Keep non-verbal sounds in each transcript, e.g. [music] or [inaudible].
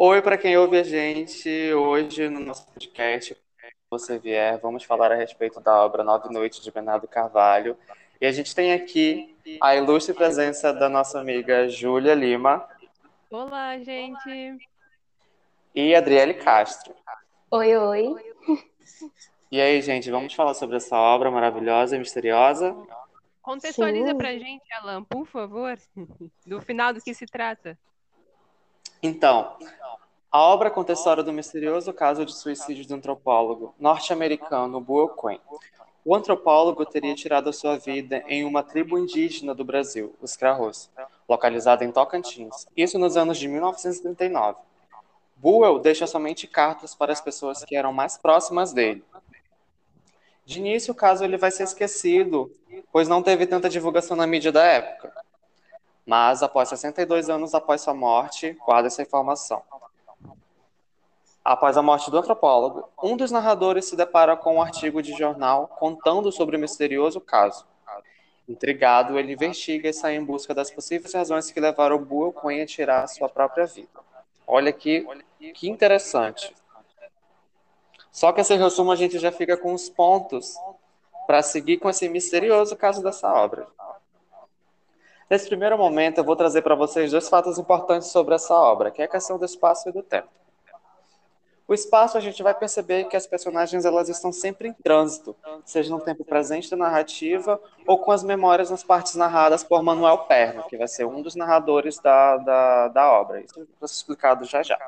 Oi para quem ouve a gente hoje no nosso podcast. Você vier, vamos falar a respeito da obra Nove Noites de Bernardo Carvalho. E a gente tem aqui a ilustre presença da nossa amiga Júlia Lima. Olá, gente. E Adriele Castro. Oi, oi. E aí, gente, vamos falar sobre essa obra maravilhosa e misteriosa? Contextualiza Sim. pra gente, Alan, por favor, [laughs] do final do que se trata. Então, a obra conta a história do misterioso caso de suicídio do antropólogo norte-americano Buell Quinn. O antropólogo teria tirado a sua vida em uma tribo indígena do Brasil, os Crarros, localizada em Tocantins, isso nos anos de 1939. Buell deixa somente cartas para as pessoas que eram mais próximas dele, de início, o caso ele vai ser esquecido, pois não teve tanta divulgação na mídia da época. Mas, após 62 anos após sua morte, guarda essa informação. Após a morte do antropólogo, um dos narradores se depara com um artigo de jornal contando sobre o misterioso caso. Intrigado, ele investiga e sai em busca das possíveis razões que levaram o Buell Quinn a tirar sua própria vida. Olha que, que interessante. Só que esse resumo a gente já fica com os pontos para seguir com esse misterioso caso dessa obra. Nesse primeiro momento, eu vou trazer para vocês dois fatos importantes sobre essa obra, que é a questão do espaço e do tempo. O espaço, a gente vai perceber que as personagens elas estão sempre em trânsito, seja no tempo presente da narrativa ou com as memórias nas partes narradas por Manuel Perno, que vai ser um dos narradores da, da, da obra. Isso vai ser explicado já já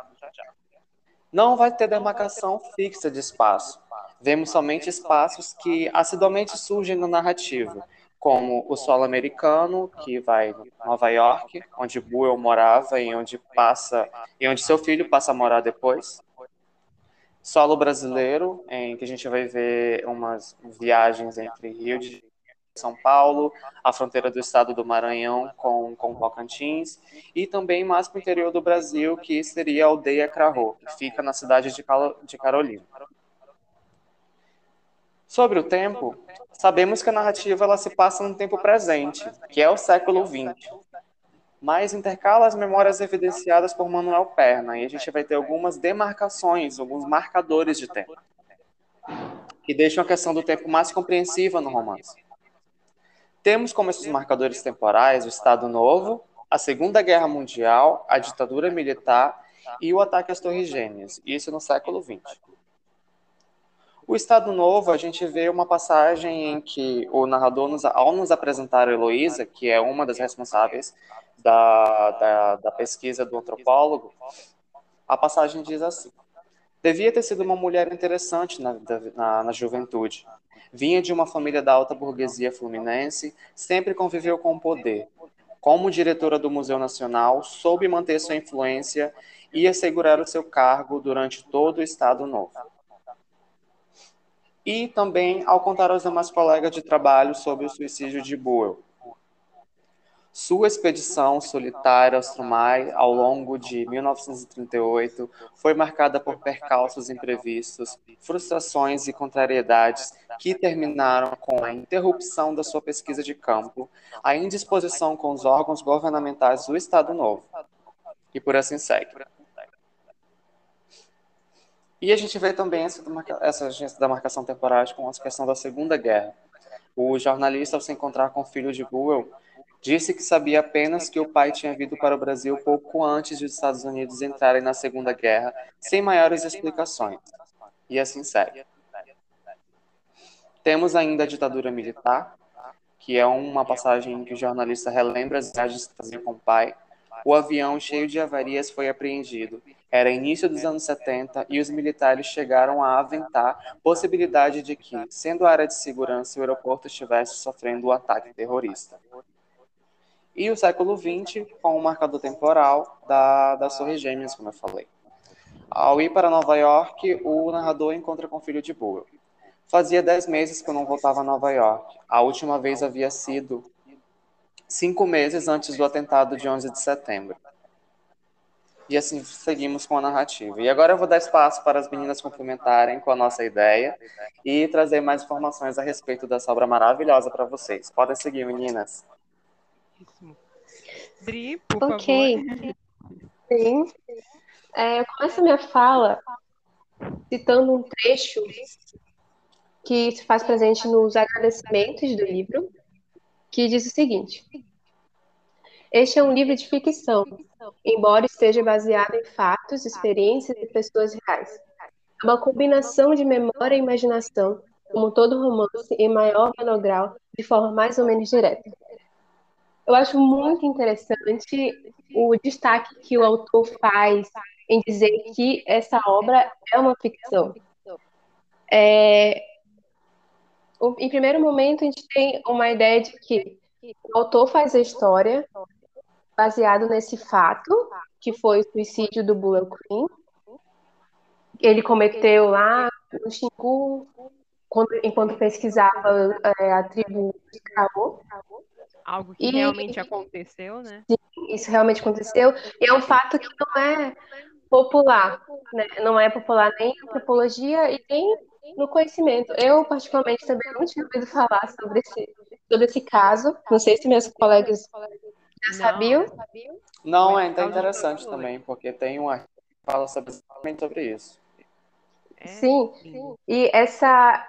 não vai ter demarcação fixa de espaço. Vemos somente espaços que assiduamente surgem na narrativa, como o solo americano, que vai Nova York, onde Buell morava e onde passa e onde seu filho passa a morar depois. Solo brasileiro, em que a gente vai ver umas viagens entre Rio de são Paulo, a fronteira do estado do Maranhão com, com Tocantins, e também mais para o interior do Brasil, que seria a aldeia Crarro, que fica na cidade de Carolina. Sobre o tempo, sabemos que a narrativa ela se passa no tempo presente, que é o século XX, mas intercala as memórias evidenciadas por Manuel Perna, e a gente vai ter algumas demarcações, alguns marcadores de tempo, que deixam a questão do tempo mais compreensiva no romance. Temos como esses marcadores temporais o Estado Novo, a Segunda Guerra Mundial, a ditadura militar e o ataque às Torres Gêmeas, isso no século XX. O Estado Novo, a gente vê uma passagem em que o narrador, nos, ao nos apresentar a Heloísa, que é uma das responsáveis da, da, da pesquisa do antropólogo, a passagem diz assim: Devia ter sido uma mulher interessante na, na, na juventude, Vinha de uma família da alta burguesia fluminense, sempre conviveu com o poder. Como diretora do Museu Nacional, soube manter sua influência e assegurar o seu cargo durante todo o Estado Novo. E também ao contar aos demais colegas de trabalho sobre o suicídio de Buell. Sua expedição solitária ao Strumai ao longo de 1938 foi marcada por percalços imprevistos, frustrações e contrariedades que terminaram com a interrupção da sua pesquisa de campo, a indisposição com os órgãos governamentais do Estado Novo. E por assim segue. E a gente vê também essa, essa agência da marcação temporária com a questão da Segunda Guerra. O jornalista, ao se encontrar com o filho de Buell, Disse que sabia apenas que o pai tinha vindo para o Brasil pouco antes de os Estados Unidos entrarem na Segunda Guerra, sem maiores explicações. E assim segue. Temos ainda a ditadura militar, que é uma passagem em que o jornalista relembra as viagens que fazia com o pai. O avião cheio de avarias foi apreendido. Era início dos anos 70 e os militares chegaram a aventar possibilidade de que, sendo área de segurança, o aeroporto estivesse sofrendo um ataque terrorista e o século XX com o marcador temporal da, das Torres Gêmeas, como eu falei. Ao ir para Nova York, o narrador encontra com o filho de Buell. Fazia dez meses que eu não voltava a Nova York. A última vez havia sido cinco meses antes do atentado de 11 de setembro. E assim seguimos com a narrativa. E agora eu vou dar espaço para as meninas complementarem com a nossa ideia e trazer mais informações a respeito dessa obra maravilhosa para vocês. Podem seguir, meninas. Dri, por okay. favor. Sim. É, eu começo a minha fala citando um trecho que se faz presente nos agradecimentos do livro, que diz o seguinte: Este é um livro de ficção, embora esteja baseado em fatos, experiências e pessoas reais. É uma combinação de memória e imaginação, como todo romance, em maior ou menor grau, de forma mais ou menos direta. Eu acho muito interessante o destaque que o autor faz em dizer que essa obra é uma ficção. É, em primeiro momento, a gente tem uma ideia de que o autor faz a história baseado nesse fato, que foi o suicídio do Bullet Queen. Ele cometeu lá no Xingu, enquanto pesquisava é, a tribo de Caô. Algo que e, realmente aconteceu, né? Sim, isso realmente aconteceu. E é um fato que não é popular, né? Não é popular nem em antropologia e nem no conhecimento. Eu, particularmente, também não tinha ouvido falar sobre esse, sobre esse caso. Não sei se meus colegas já sabiam. Não, é então interessante também, porque tem um artigo que fala sobre, sobre isso. É. Sim, e essa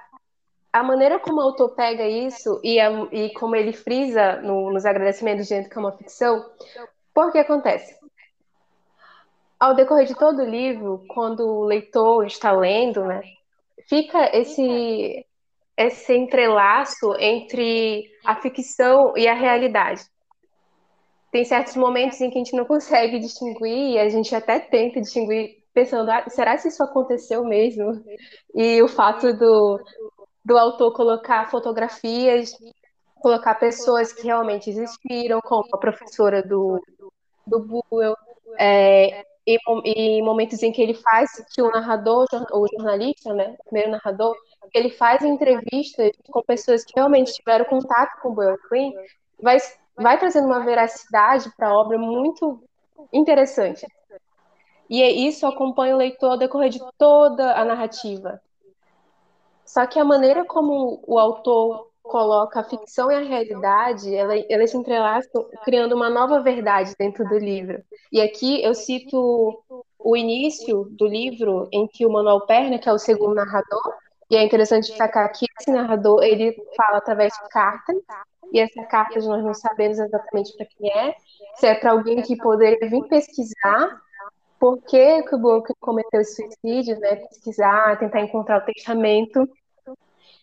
a maneira como o autor pega isso e, a, e como ele frisa no, nos agradecimentos dizendo que é uma ficção, por que acontece? Ao decorrer de todo o livro, quando o leitor está lendo, né, fica esse esse entrelaço entre a ficção e a realidade. Tem certos momentos em que a gente não consegue distinguir, e a gente até tenta distinguir, pensando, ah, será que isso aconteceu mesmo? E o fato do, do autor colocar fotografias, colocar pessoas que realmente existiram, como a professora do, do Buell, é, e, e, momentos em que ele faz, que o narrador, o jornalista, né, o primeiro narrador, ele faz entrevistas com pessoas que realmente tiveram contato com o Boyle Queen, vai, vai trazendo uma veracidade para a obra muito interessante. E é isso acompanha o leitor ao decorrer de toda a narrativa. Só que a maneira como o autor coloca a ficção e a realidade, ela, elas se entrelaçam, criando uma nova verdade dentro do livro. E aqui eu cito o início do livro, em que o Manuel Perna, que é o segundo narrador, e é interessante destacar que esse narrador, ele fala através de cartas, e essa carta nós não sabemos exatamente para quem é, se é para alguém que poderia vir pesquisar por que, o Bloco cometeu esse suicídio, né? pesquisar, tentar encontrar o testamento,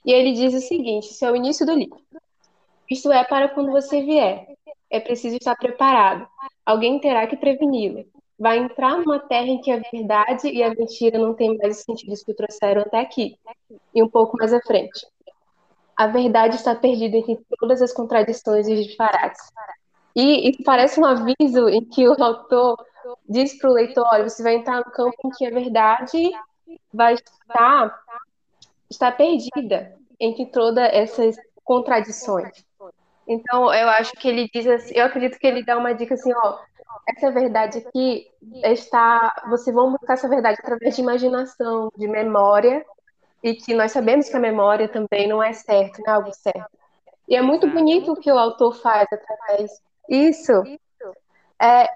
e ele diz o seguinte: isso é o início do livro. Isto é para quando você vier. É preciso estar preparado. Alguém terá que preveni-lo. Vai entrar numa terra em que a verdade e a mentira não têm mais os sentidos que o trouxeram até aqui, e um pouco mais à frente. A verdade está perdida entre todas as contradições e disparates. E isso parece um aviso em que o autor diz para o leitor: olha, você vai entrar no campo em que a verdade vai estar está perdida entre todas essas contradições. Então, eu acho que ele diz assim, eu acredito que ele dá uma dica assim, ó, essa verdade aqui está, vocês vão buscar essa verdade através de imaginação, de memória, e que nós sabemos que a memória também não é certa, não é algo certo. E é muito bonito o que o autor faz através isso. É,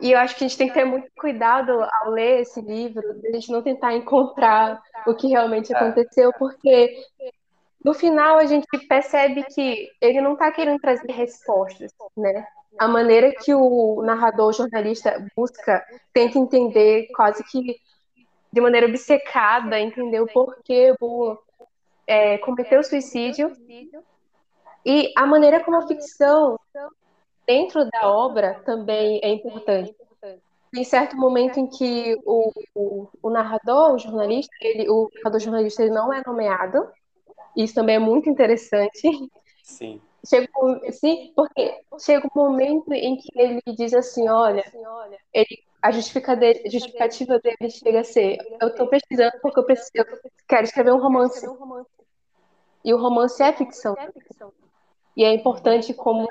e eu acho que a gente tem que ter muito cuidado ao ler esse livro, a gente não tentar encontrar o que realmente é. aconteceu, porque no final a gente percebe que ele não está querendo trazer respostas, né? A maneira que o narrador, o jornalista busca, tenta entender quase que de maneira obcecada, entender o porquê o é, cometeu suicídio e a maneira como a ficção dentro da obra também é importante. Tem certo momento em que o, o, o narrador, o jornalista, ele, o narrador jornalista ele não é nomeado. Isso também é muito interessante. Sim. Chega, sim, porque chega um momento em que ele diz assim, olha, ele, a justificativa dele chega a ser, eu estou pesquisando porque eu, preciso, eu quero escrever um romance. E o romance é ficção. E é importante como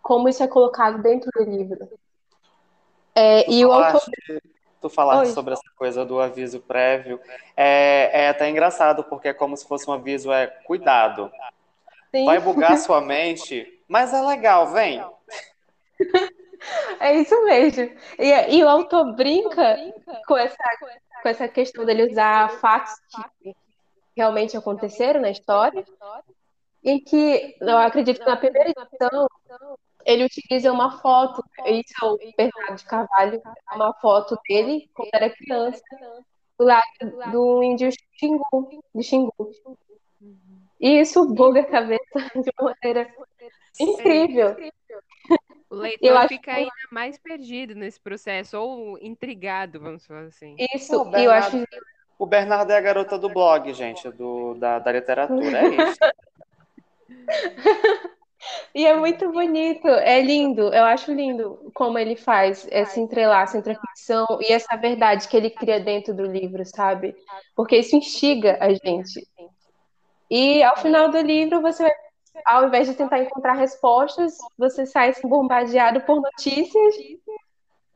como isso é colocado dentro do livro. É, e o autor. Tu falaste Oi. sobre essa coisa do aviso prévio. É, é até engraçado, porque é como se fosse um aviso, é cuidado. Sim. Vai bugar [laughs] sua mente, mas é legal, vem. [laughs] É isso mesmo. E, e o autor brinca com essa, com essa questão dele usar fatos que realmente aconteceram na história, em que eu acredito que na primeira edição ele utiliza uma foto, isso é o Bernardo de Carvalho, uma foto dele quando era criança, do lado do índio Xingu, de Xingu. E isso buga a cabeça de uma maneira incrível. O leitor fica ainda mais perdido nesse processo, ou intrigado, vamos falar assim. Isso, e eu acho. O Bernardo é a garota do blog, gente, do, da, da literatura, é isso. [laughs] E é muito bonito, é lindo, eu acho lindo como ele faz esse entrelaço entre a ficção e essa verdade que ele cria dentro do livro, sabe? Porque isso instiga a gente. E ao final do livro, você vai, ao invés de tentar encontrar respostas, você sai bombardeado por notícias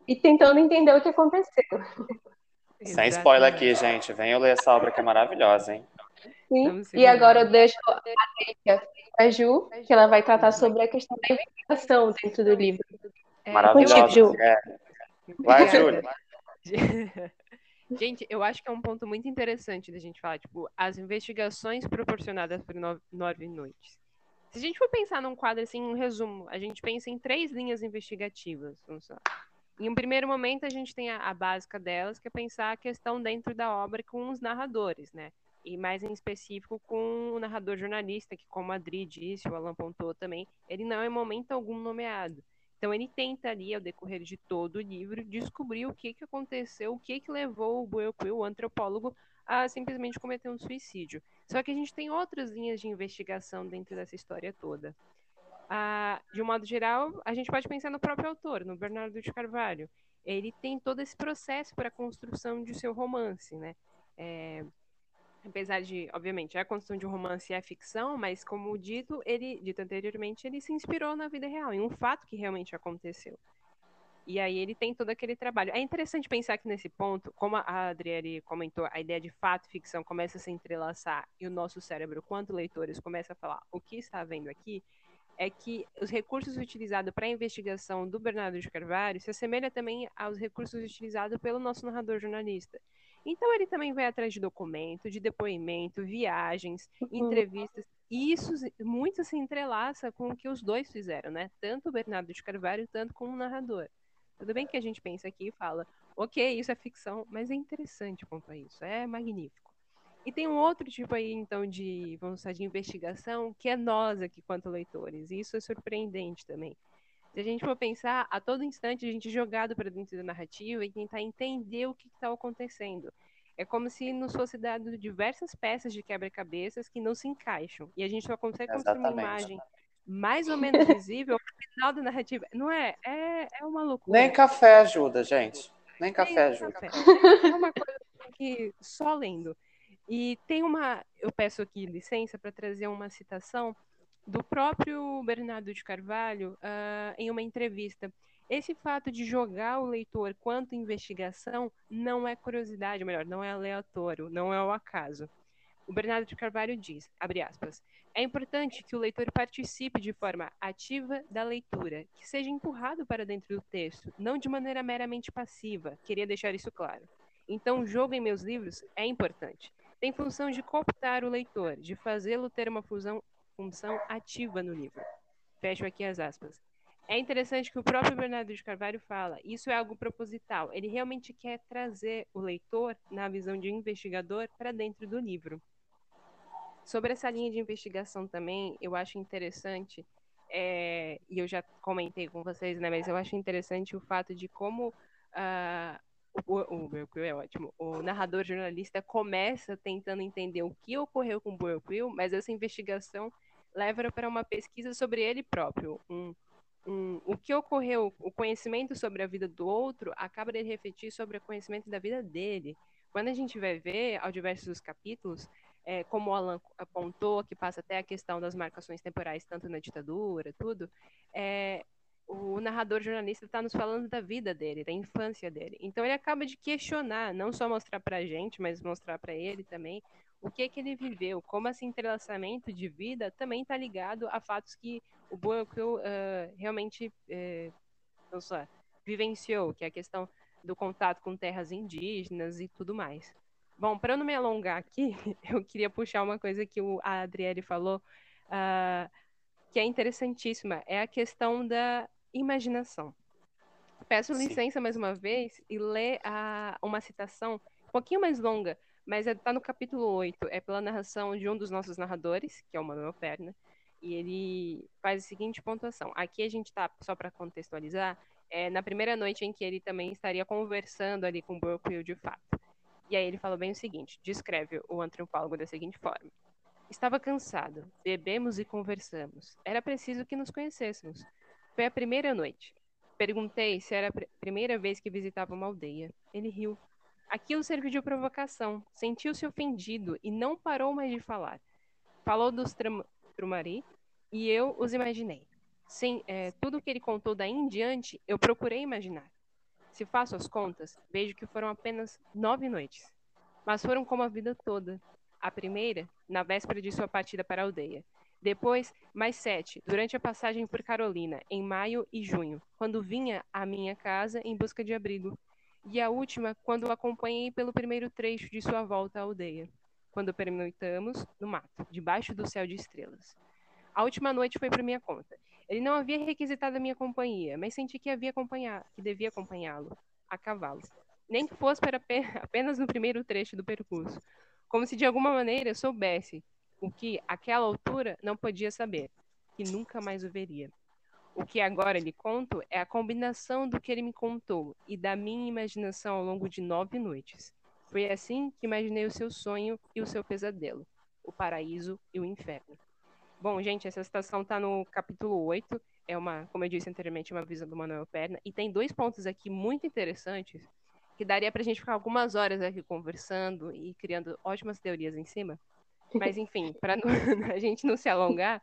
e tentando entender o que aconteceu. Sem spoiler aqui, gente. Venham ler essa obra que é maravilhosa, hein? Sim. E agora eu deixo a deixa a Ju, que ela vai tratar sobre a questão da investigação dentro do livro. É, Maravilhosa. Ju. É. Vai, Júlia. [laughs] Gente, eu acho que é um ponto muito interessante da gente falar, tipo, as investigações proporcionadas por Nove Noites. Se a gente for pensar num quadro assim, um resumo, a gente pensa em três linhas investigativas. Em um primeiro momento, a gente tem a, a básica delas, que é pensar a questão dentro da obra com os narradores, né? e mais em específico com o narrador jornalista, que como a Adri disse, o Alan pontou também, ele não é em momento algum nomeado. Então ele tenta ali, ao decorrer de todo o livro, descobrir o que, que aconteceu, o que, que levou o Boyle o antropólogo, a simplesmente cometer um suicídio. Só que a gente tem outras linhas de investigação dentro dessa história toda. Ah, de um modo geral, a gente pode pensar no próprio autor, no Bernardo de Carvalho. Ele tem todo esse processo para a construção de seu romance, né? É, apesar de, obviamente, a construção de um romance é ficção, mas como dito, ele, dito anteriormente, ele se inspirou na vida real, em um fato que realmente aconteceu. E aí ele tem todo aquele trabalho. É interessante pensar que nesse ponto, como a Adriele comentou, a ideia de fato e ficção começa a se entrelaçar e o nosso cérebro, quanto leitores, começa a falar o que está vendo aqui, é que os recursos utilizados para a investigação do Bernardo de Carvalho se assemelha também aos recursos utilizados pelo nosso narrador jornalista. Então ele também vai atrás de documento, de depoimento, viagens, uhum. entrevistas. E isso muito se entrelaça com o que os dois fizeram, né? Tanto o Bernardo de Carvalho, tanto como o narrador. Tudo bem que a gente pensa aqui e fala, ok, isso é ficção, mas é interessante quanto a isso, é magnífico. E tem um outro tipo aí, então, de, vamos dizer, de investigação, que é nós aqui, quanto leitores. E isso é surpreendente também. Se a gente for pensar, a todo instante a gente é jogado para dentro da narrativa e tentar entender o que está acontecendo. É como se nos fosse dado diversas peças de quebra-cabeças que não se encaixam. E a gente só consegue construir uma imagem mais ou menos visível no final da narrativa. Não é? É, é uma loucura. Nem café ajuda, gente. Nem café Nem ajuda. Café. É uma coisa que só lendo. E tem uma. Eu peço aqui licença para trazer uma citação do próprio Bernardo de Carvalho uh, em uma entrevista. Esse fato de jogar o leitor quanto investigação não é curiosidade, melhor, não é aleatório, não é o acaso. O Bernardo de Carvalho diz, aspas, é importante que o leitor participe de forma ativa da leitura, que seja empurrado para dentro do texto, não de maneira meramente passiva. Queria deixar isso claro. Então, o jogo em meus livros é importante. Tem função de cooptar o leitor, de fazê-lo ter uma fusão função ativa no livro. Fecho aqui as aspas. É interessante que o próprio Bernardo de Carvalho fala, isso é algo proposital. Ele realmente quer trazer o leitor, na visão de investigador, para dentro do livro. Sobre essa linha de investigação também, eu acho interessante, é, e eu já comentei com vocês, né, mas eu acho interessante o fato de como uh, o, é ótimo. O narrador jornalista começa tentando entender o que ocorreu com Burquill, mas essa investigação leva para uma pesquisa sobre ele próprio. Um, um, o que ocorreu, o conhecimento sobre a vida do outro acaba de refletir sobre o conhecimento da vida dele. Quando a gente vai ver, ao diversos capítulos, é, como o Alan apontou, que passa até a questão das marcações temporais, tanto na ditadura, tudo, é, o narrador jornalista está nos falando da vida dele, da infância dele. Então ele acaba de questionar, não só mostrar para a gente, mas mostrar para ele também o que que ele viveu, como esse entrelaçamento de vida também está ligado a fatos que o Boyle uh, realmente uh, só, vivenciou, que é a questão do contato com terras indígenas e tudo mais. Bom, para não me alongar aqui, [laughs] eu queria puxar uma coisa que o, a Adriele falou, uh, que é interessantíssima, é a questão da imaginação. Peço Sim. licença mais uma vez e ler a, uma citação um pouquinho mais longa, mas está é, no capítulo 8, é pela narração de um dos nossos narradores, que é o Manuel Perna, e ele faz a seguinte pontuação. Aqui a gente está, só para contextualizar, é na primeira noite em que ele também estaria conversando ali com o Burkwill de fato. E aí ele fala bem o seguinte: descreve o antropólogo da seguinte forma. Estava cansado, bebemos e conversamos. Era preciso que nos conhecêssemos. Foi a primeira noite. Perguntei se era a primeira vez que visitava uma aldeia. Ele riu. Aquilo serviu de provocação. Sentiu-se ofendido e não parou mais de falar. Falou dos Trumari e eu os imaginei. Sim, é, tudo o que ele contou daí em diante, eu procurei imaginar. Se faço as contas, vejo que foram apenas nove noites. Mas foram como a vida toda. A primeira, na véspera de sua partida para a aldeia. Depois, mais sete, durante a passagem por Carolina, em maio e junho, quando vinha à minha casa em busca de abrigo. E a última, quando o acompanhei pelo primeiro trecho de sua volta à aldeia, quando pernoitamos no mato, debaixo do céu de estrelas. A última noite foi por minha conta. Ele não havia requisitado a minha companhia, mas senti que havia acompanhar, que devia acompanhá-lo a cavalo, nem que fosse para [laughs] apenas no primeiro trecho do percurso, como se de alguma maneira soubesse o que àquela altura não podia saber, que nunca mais o veria. O que agora lhe conto é a combinação do que ele me contou e da minha imaginação ao longo de nove noites. Foi assim que imaginei o seu sonho e o seu pesadelo, o paraíso e o inferno. Bom, gente, essa citação está no capítulo 8. É uma, como eu disse anteriormente, uma visão do Manuel Perna. E tem dois pontos aqui muito interessantes que daria para a gente ficar algumas horas aqui conversando e criando ótimas teorias em cima. Mas, enfim, [laughs] para [laughs] a gente não se alongar,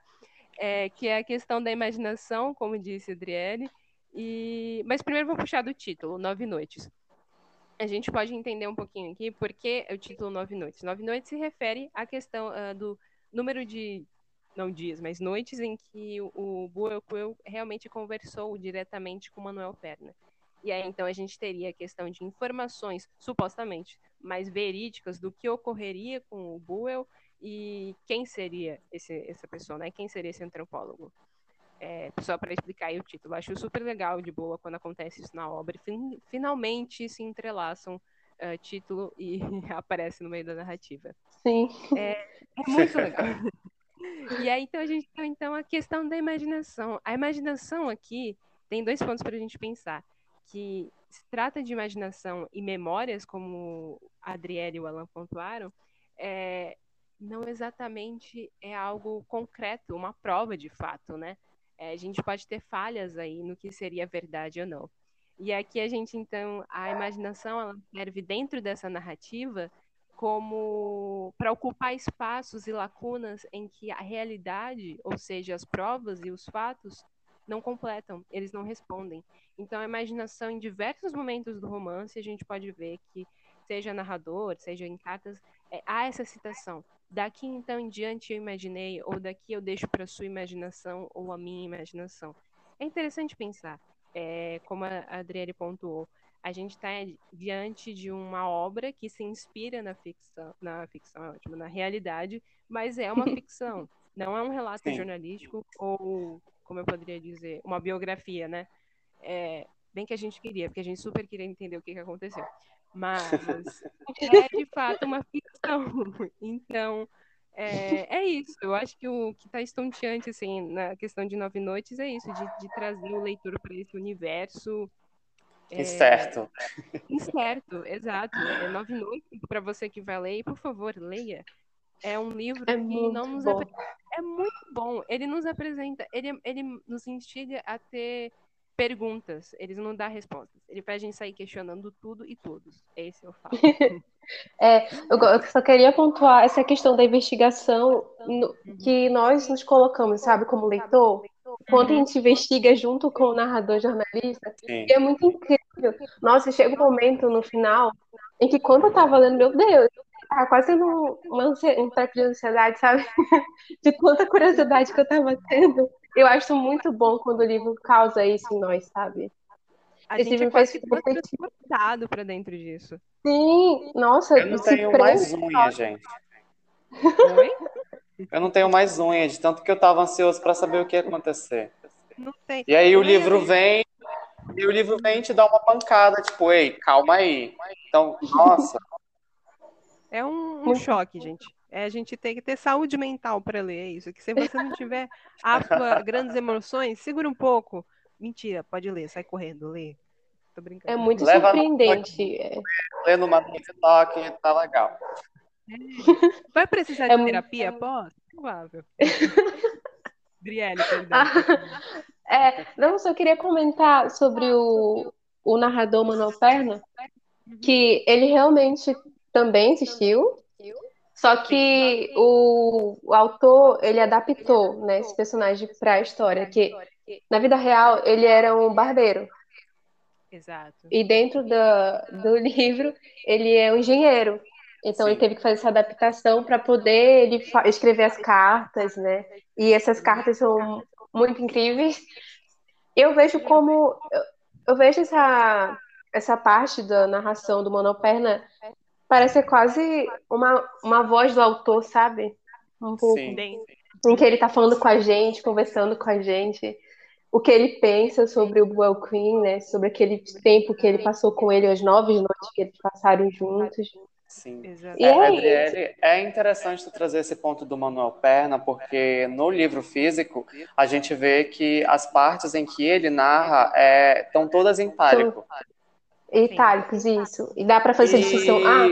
é, que é a questão da imaginação, como disse Adriele. E... Mas primeiro vou puxar do título, Nove Noites. A gente pode entender um pouquinho aqui por que o título Nove Noites. Nove Noites se refere à questão uh, do número de não dias, mas noites em que o Buell realmente conversou diretamente com Manuel Perna. E aí, então, a gente teria a questão de informações, supostamente, mais verídicas do que ocorreria com o Buell e quem seria esse, essa pessoa, né? Quem seria esse antropólogo. É, só para explicar aí o título. Acho super legal, de boa, quando acontece isso na obra. Fin finalmente se entrelaçam uh, título e [laughs] aparece no meio da narrativa. Sim. É, é muito legal. [laughs] E aí, então, a gente tem então a questão da imaginação. A imaginação aqui tem dois pontos para a gente pensar. Que se trata de imaginação e memórias, como a Adriele e o Alan pontuaram, é, não exatamente é algo concreto, uma prova de fato, né? É, a gente pode ter falhas aí no que seria verdade ou não. E aqui a gente, então, a imaginação, ela serve dentro dessa narrativa como para ocupar espaços e lacunas em que a realidade, ou seja, as provas e os fatos, não completam, eles não respondem. Então, a imaginação, em diversos momentos do romance, a gente pode ver que, seja narrador, seja em cartas, é, há essa citação. Daqui então em diante eu imaginei, ou daqui eu deixo para sua imaginação ou a minha imaginação. É interessante pensar, é, como a Adriele pontuou, a gente está diante de uma obra que se inspira na ficção, na ficção é ótimo, na realidade, mas é uma [laughs] ficção, não é um relato Sim. jornalístico ou, como eu poderia dizer, uma biografia, né? É, bem que a gente queria, porque a gente super queria entender o que, que aconteceu. Mas [laughs] é de fato uma ficção. [laughs] Então, é, é isso. Eu acho que o que está estonteante, assim, na questão de Nove Noites é isso, de, de trazer o leitor para esse universo. É... Incerto, exato. É Nove Noites, para você que vai ler, por favor, leia. É um livro é que não nos bom. é muito bom. Ele nos apresenta, ele, ele nos instiga a ter perguntas, ele não dá respostas. Ele faz a gente sair questionando tudo e todos. Esse eu falo. [laughs] é, eu só queria pontuar essa questão da investigação no, uhum. que nós nos colocamos, sabe, como leitor, quando a gente investiga junto com o narrador jornalista, é muito incrível. Nossa, chega um momento no final em que quando eu tava lendo, meu Deus, tava quase tendo uma, um treco de ansiedade, sabe? [laughs] De tanta curiosidade que eu tava tendo. Eu acho muito bom quando o livro causa isso em nós, sabe? A Esse gente é quase super transportado pra dentro disso. Sim, nossa, Eu não tenho mais unha, gente. Oi? Eu não tenho mais unha, de tanto que eu tava ansioso pra saber o que ia acontecer. E aí o livro vem, e o livro vem e te dá uma pancada, tipo, ei, calma aí. Então, nossa, É um, um choque, gente. É a gente tem que ter saúde mental para ler, é isso. Que se você não tiver apto a [laughs] grandes emoções, segura um pouco. Mentira, pode ler, sai correndo, lê. Tô brincando. É muito Leva no surpreendente. Lendo uma TikTok tá legal. [laughs] Vai precisar É de muito- terapia após? Provável. [laughs] Brielle, perdão. [laughs] É, não, só queria comentar sobre o, o narrador Manuel Perna, que ele realmente também existiu, só que o, o autor, ele adaptou, né, esse personagem para a história, que na vida real ele era um barbeiro, Exato. e dentro da, do livro ele é um engenheiro. Então Sim. ele teve que fazer essa adaptação para poder ele escrever as cartas, né? E essas cartas são muito incríveis. Eu vejo como eu, vejo essa essa parte da narração do Manuel Perna parece quase uma, uma voz do autor, sabe? Um pouco. Sim. Bem, Em que ele tá falando com a gente, conversando com a gente, o que ele pensa sobre o Buell Queen, né? Sobre aquele tempo que ele passou com ele, as nove noites que eles passaram juntos. Sim. exato. E É, Adriele, é interessante tu trazer esse ponto do Manuel Perna, porque no livro físico a gente vê que as partes em que ele narra é, estão todas em itálico. Itálicos, isso. E dá pra fazer essa distinção. Ah,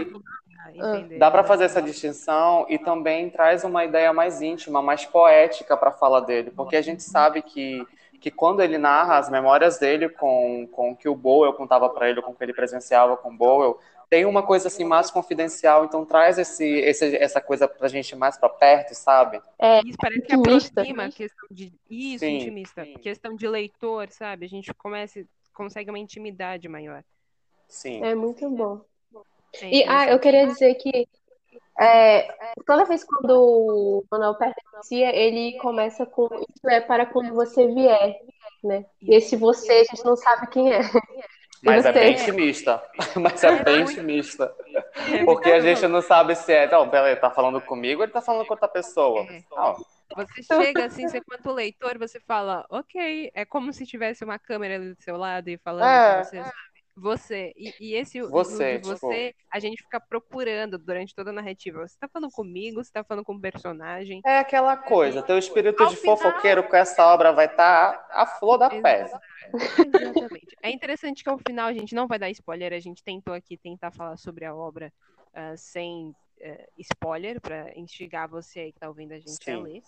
Ah, entender. Dá para fazer essa distinção e também traz uma ideia mais íntima, mais poética para a fala dele, porque a gente sabe que, que quando ele narra as memórias dele com, com o que o Bowl contava para ele, com o que ele presenciava com o Bowl, tem uma coisa assim mais confidencial, então traz esse, esse, essa coisa pra gente mais para perto, sabe? Isso parece que Intimista. aproxima a questão de. Isso, Sim. intimista. Questão de leitor, sabe? A gente começa, consegue uma intimidade maior. Sim. é muito bom. É E ah, eu queria dizer que é, toda vez quando o Manuel pertencia, ele começa com isso é para quando você vier, né? E esse você a gente não sabe quem é. Mas é bem intimista. [laughs] Mas é É bem intimista. É Porque a muito gente não sabe se é. Não, peraí, tá falando comigo ou ele tá falando com outra pessoa? É. Não, Você chega assim, você quanto leitor, você fala, ok, é como se tivesse uma câmera ali do seu lado e falando É. com você, sabe? Você. E, e esse o- Você, de você, a gente fica procurando durante toda a narrativa. Você tá falando comigo, você tá falando com o personagem. É aquela coisa, teu espírito Ao de final- fofoqueiro com essa obra vai estar a flor da pele. Exatamente. É interessante que ao final a gente não vai dar spoiler, a gente tentou aqui tentar falar sobre a obra ah, sem eh, spoiler, para instigar você aí que tá ouvindo a gente a Sim. ler.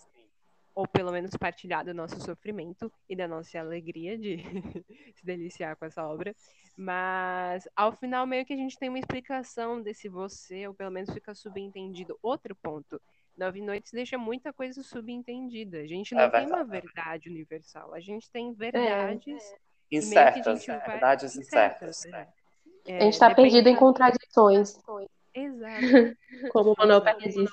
Ou pelo menos partilhar do nosso sofrimento e da nossa alegria de [laughs] se deliciar com essa obra. Mas ao final, meio que a gente tem uma explicação desse você, ou pelo menos fica subentendido. Outro ponto. Nove Noites deixa muita coisa subentendida. A gente não É tem uma verdade. universal. A gente tem verdades meio que a Incertas, gente vai- verdades incertas. né? A gente tá depende- perdido em contradições, Exato. [laughs] como o Manuel Perna disse.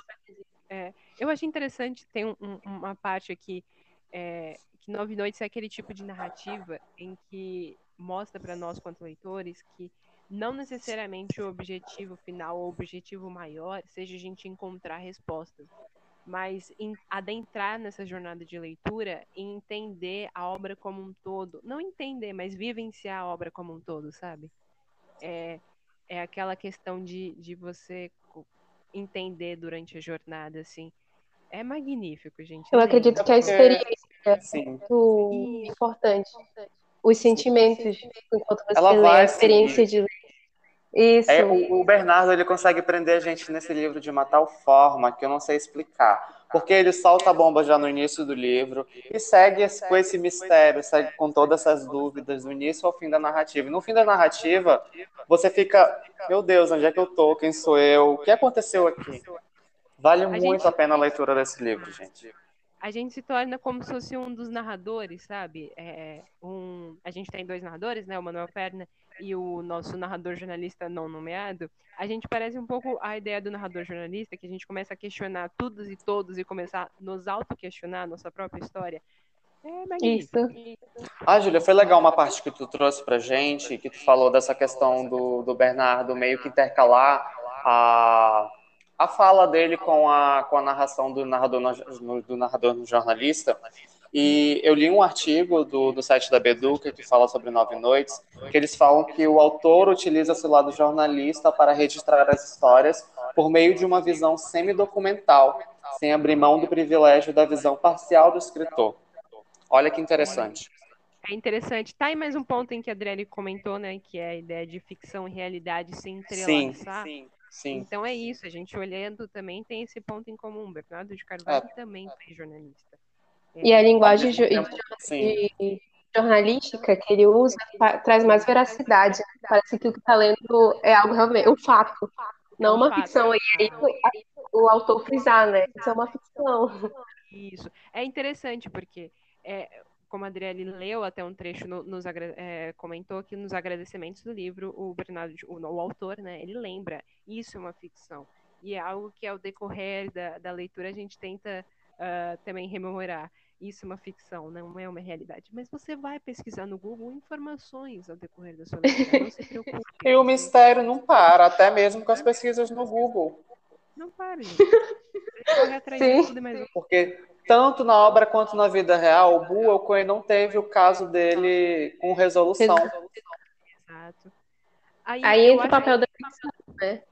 Eu achei interessante, tem um- um- uma parte aqui, é, que Nove Noites é aquele tipo de narrativa em que mostra para nós, quanto leitores, que não necessariamente o objetivo final ou o objetivo maior seja a gente encontrar respostas, mas em- adentrar nessa jornada de leitura e entender a obra como um todo. Não entender, mas vivenciar a obra como um todo, sabe? É, é aquela questão de, de você entender durante a jornada, assim. É magnífico, gente. Eu acredito que a experiência é muito importante. Os sentimentos, enquanto você Ela lê, a experiência de ler. Isso. É, o, o Bernardo ele consegue prender a gente nesse livro de uma tal forma que eu não sei explicar. Porque ele solta a bomba já no início do livro e segue esse- com esse mistério, segue com todas essas dúvidas do início ao fim da narrativa. E no fim da narrativa, você fica, meu Deus, onde é que eu tô? Quem sou eu? O que aconteceu aqui? Vale muito gente- a pena a leitura desse livro, gente. a gente se torna como se fosse um dos narradores, sabe? É, um, a gente tem dois narradores, né? O Manuel Perna e o nosso narrador jornalista não nomeado. A gente parece um pouco a ideia do narrador jornalista, que a gente começa a questionar todos e todos e começar a nos auto-questionar a nossa própria história. É Isso. Ah, Júlia, foi legal uma parte que tu trouxe pra gente, que tu falou dessa questão do, do Bernardo meio que intercalar a, a fala dele com a, com a narração do narrador no, do narrador no jornalista. E eu li um artigo do, do site da Beduca que fala sobre Nove Noites, que eles falam que o autor utiliza seu lado jornalista para registrar as histórias por meio de uma visão semi-documental, sem abrir mão do privilégio da visão parcial do escritor. Olha que interessante. É interessante. Tá aí mais um ponto em que a Adriane comentou, né? Que é a ideia de ficção e realidade se entrelaçar. Sim, sim, sim. Então é isso. A gente olhando também tem esse ponto em comum. Bernardo de Carvalho é. também foi jornalista. É, e a linguagem de, jornalística que ele usa traz mais veracidade. Parece que o que está lendo é algo realmente, um fato, não é uma fato, ficção. E aí o, o autor frisar, né? Isso é uma ficção. Isso. É interessante porque é, como a Adriele leu até um trecho, no, nos, é, comentou que nos agradecimentos do livro, o Bernardo, o, o, autor, né, ele lembra, isso é uma ficção. E é algo que ao decorrer da, da leitura a gente tenta uh, também rememorar. Isso é uma ficção, não é uma realidade. Mas você vai pesquisar no Google informações ao decorrer da sua leitura, não se [laughs] preocupe. e o mistério não para, até mesmo com as pesquisas no Google. Não para, gente. Corre atrás Sim. de tudo mais. Porque tanto na obra quanto na vida real, o Buell Cohen não teve o caso dele com resolução. Exato. Aí, Aí entra o papel da ficção, né?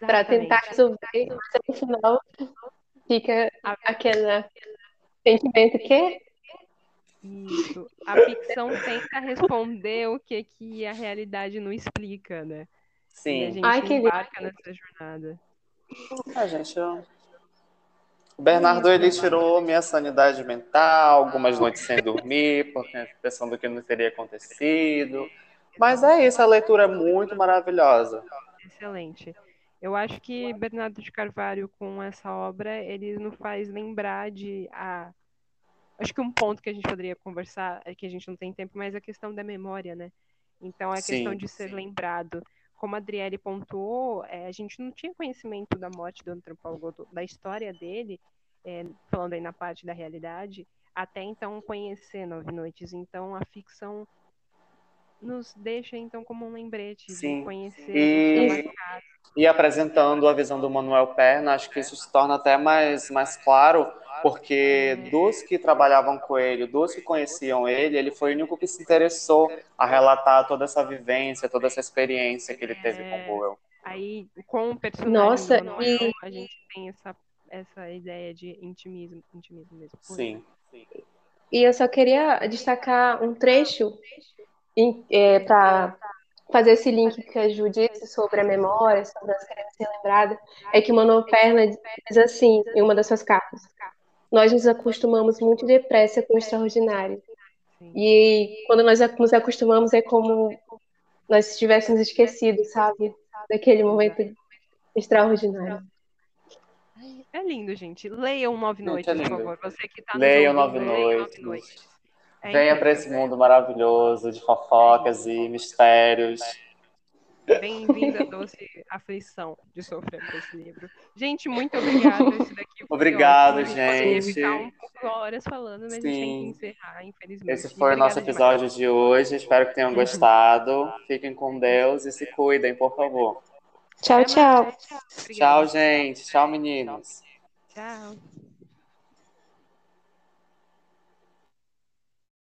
Para tentar resolver, mas no final fica aquele sentimento que isso. A ficção tenta responder o que, que a realidade não explica, né? Sim. E a gente Ai, embarca nessa jornada. A gente, eu o Bernardo ele tirou minha sanidade mental, algumas noites sem dormir, porque pensando que não teria acontecido. Mas é isso, a leitura é muito maravilhosa. Excelente. Eu acho que Bernardo de Carvalho, com essa obra, ele nos faz lembrar de a. Acho que um ponto que a gente poderia conversar, é que a gente não tem tempo, mas é a questão da memória, né? Então, é a sim, questão de ser sim. lembrado como a Adriele pontuou, é, a gente não tinha conhecimento da morte do antropólogo, da história dele, é, falando aí na parte da realidade, até então conhecer Nove Noites. Então a ficção nos deixa então como um lembrete Sim. de conhecer e, e apresentando a visão do Manuel Perna, acho que isso se torna até mais, mais claro porque dos que trabalhavam com ele, dos que conheciam ele, ele foi o único que se interessou a relatar toda essa vivência, toda essa experiência que ele teve é, com o Boel. Aí, com o personagem Nossa, Manuel, e... a gente tem essa, essa ideia de intimismo, intimismo mesmo. Sim. E eu só queria destacar um trecho é, para fazer esse link que a Ju disse sobre a memória, sobre as crianças ser lembradas, é que o Manuel Perna diz assim, em uma das suas cartas, nós nos acostumamos muito depressa com o extraordinário. E quando nós nos acostumamos é como nós tivéssemos esquecido, sabe? Daquele momento extraordinário. É lindo, gente. Leiam Nove Noites, é por favor. Você que está Leiam Nove Noites. É Venha para esse mundo maravilhoso de fofocas e mistérios. Bem-vindo à doce aflição de sofrer por esse livro. Gente, muito obrigada. Esse daqui Obrigado, ótimo. gente. Ficar um pouco horas falando, mas Sim. a gente tem que encerrar, infelizmente. Esse foi o nosso episódio demais. de hoje. Espero que tenham gostado. Fiquem com Deus e se cuidem, por favor. Tchau, tchau. Tchau, gente. Tchau, meninos. Tchau.